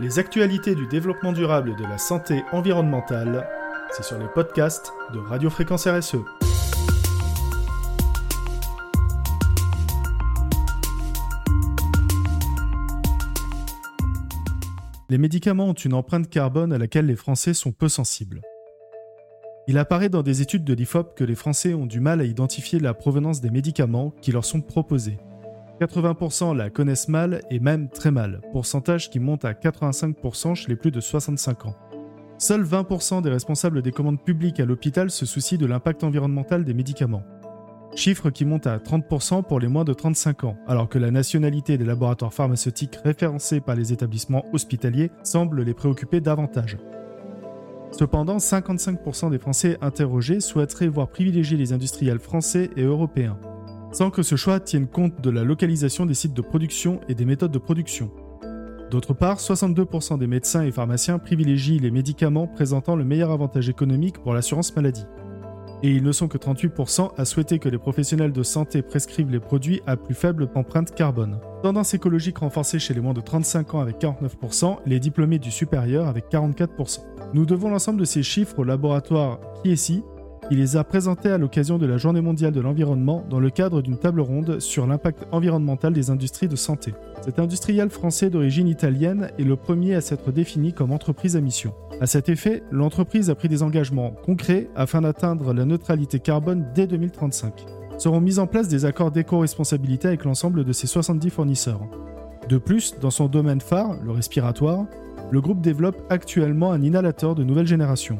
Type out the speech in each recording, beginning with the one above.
Les actualités du développement durable et de la santé environnementale, c'est sur les podcasts de Radio Fréquence RSE. Les médicaments ont une empreinte carbone à laquelle les Français sont peu sensibles. Il apparaît dans des études de l'IFOP que les Français ont du mal à identifier la provenance des médicaments qui leur sont proposés. 80% la connaissent mal et même très mal, pourcentage qui monte à 85% chez les plus de 65 ans. Seuls 20% des responsables des commandes publiques à l'hôpital se soucient de l'impact environnemental des médicaments. Chiffre qui monte à 30% pour les moins de 35 ans, alors que la nationalité des laboratoires pharmaceutiques référencés par les établissements hospitaliers semble les préoccuper davantage. Cependant, 55% des Français interrogés souhaiteraient voir privilégier les industriels français et européens sans que ce choix tienne compte de la localisation des sites de production et des méthodes de production. D'autre part, 62% des médecins et pharmaciens privilégient les médicaments présentant le meilleur avantage économique pour l'assurance maladie. Et ils ne sont que 38% à souhaiter que les professionnels de santé prescrivent les produits à plus faible empreinte carbone. Tendance écologique renforcée chez les moins de 35 ans avec 49% et les diplômés du supérieur avec 44%. Nous devons l'ensemble de ces chiffres au laboratoire KIESI, il les a présentés à l'occasion de la Journée mondiale de l'environnement dans le cadre d'une table ronde sur l'impact environnemental des industries de santé. Cet industriel français d'origine italienne est le premier à s'être défini comme entreprise à mission. À cet effet, l'entreprise a pris des engagements concrets afin d'atteindre la neutralité carbone dès 2035. Seront mis en place des accords d'éco-responsabilité avec l'ensemble de ses 70 fournisseurs. De plus, dans son domaine phare, le respiratoire, le groupe développe actuellement un inhalateur de nouvelle génération.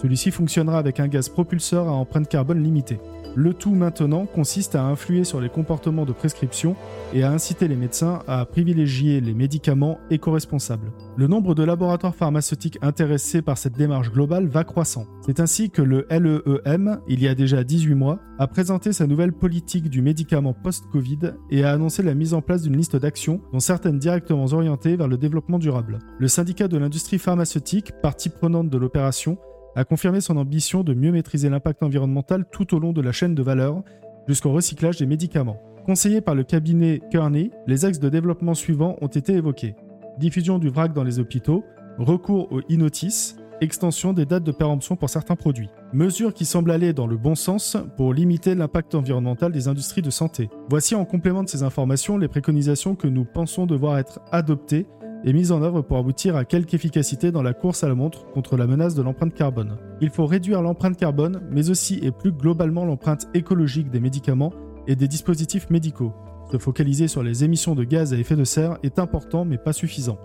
Celui-ci fonctionnera avec un gaz propulseur à empreinte carbone limitée. Le tout maintenant consiste à influer sur les comportements de prescription et à inciter les médecins à privilégier les médicaments éco-responsables. Le nombre de laboratoires pharmaceutiques intéressés par cette démarche globale va croissant. C'est ainsi que le LEEM, il y a déjà 18 mois, a présenté sa nouvelle politique du médicament post-Covid et a annoncé la mise en place d'une liste d'actions, dont certaines directement orientées vers le développement durable. Le syndicat de l'industrie pharmaceutique, partie prenante de l'opération, a confirmé son ambition de mieux maîtriser l'impact environnemental tout au long de la chaîne de valeur, jusqu'au recyclage des médicaments. Conseillé par le cabinet Kearney, les axes de développement suivants ont été évoqués. Diffusion du vrac dans les hôpitaux, recours au e-notice, extension des dates de péremption pour certains produits. Mesures qui semblent aller dans le bon sens pour limiter l'impact environnemental des industries de santé. Voici en complément de ces informations les préconisations que nous pensons devoir être adoptées et mise en œuvre pour aboutir à quelque efficacité dans la course à la montre contre la menace de l'empreinte carbone. Il faut réduire l'empreinte carbone, mais aussi et plus globalement l'empreinte écologique des médicaments et des dispositifs médicaux. Se focaliser sur les émissions de gaz à effet de serre est important mais pas suffisant.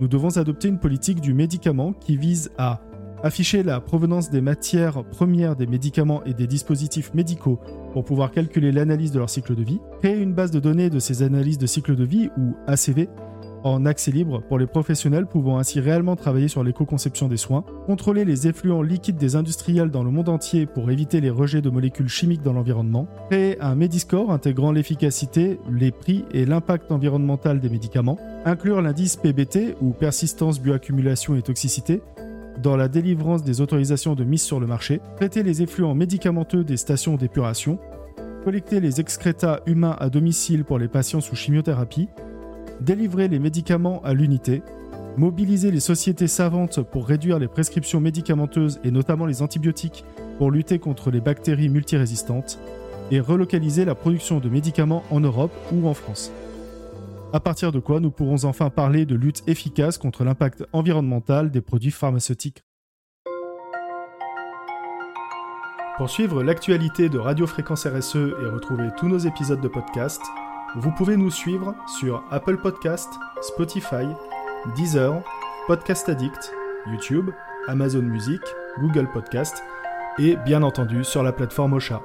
Nous devons adopter une politique du médicament qui vise à afficher la provenance des matières premières des médicaments et des dispositifs médicaux pour pouvoir calculer l'analyse de leur cycle de vie, créer une base de données de ces analyses de cycle de vie ou ACV en accès libre pour les professionnels pouvant ainsi réellement travailler sur l'éco-conception des soins, contrôler les effluents liquides des industriels dans le monde entier pour éviter les rejets de molécules chimiques dans l'environnement, créer un Mediscore intégrant l'efficacité, les prix et l'impact environnemental des médicaments, inclure l'indice PBT ou persistance, bioaccumulation et toxicité dans la délivrance des autorisations de mise sur le marché, traiter les effluents médicamenteux des stations d'épuration, collecter les excrétas humains à domicile pour les patients sous chimiothérapie, délivrer les médicaments à l'unité, mobiliser les sociétés savantes pour réduire les prescriptions médicamenteuses et notamment les antibiotiques pour lutter contre les bactéries multirésistantes, et relocaliser la production de médicaments en Europe ou en France. À partir de quoi nous pourrons enfin parler de lutte efficace contre l'impact environnemental des produits pharmaceutiques. Pour suivre l'actualité de Radio Fréquence RSE et retrouver tous nos épisodes de podcast, vous pouvez nous suivre sur Apple Podcast, Spotify, Deezer, Podcast Addict, YouTube, Amazon Music, Google Podcast et bien entendu sur la plateforme Ocha.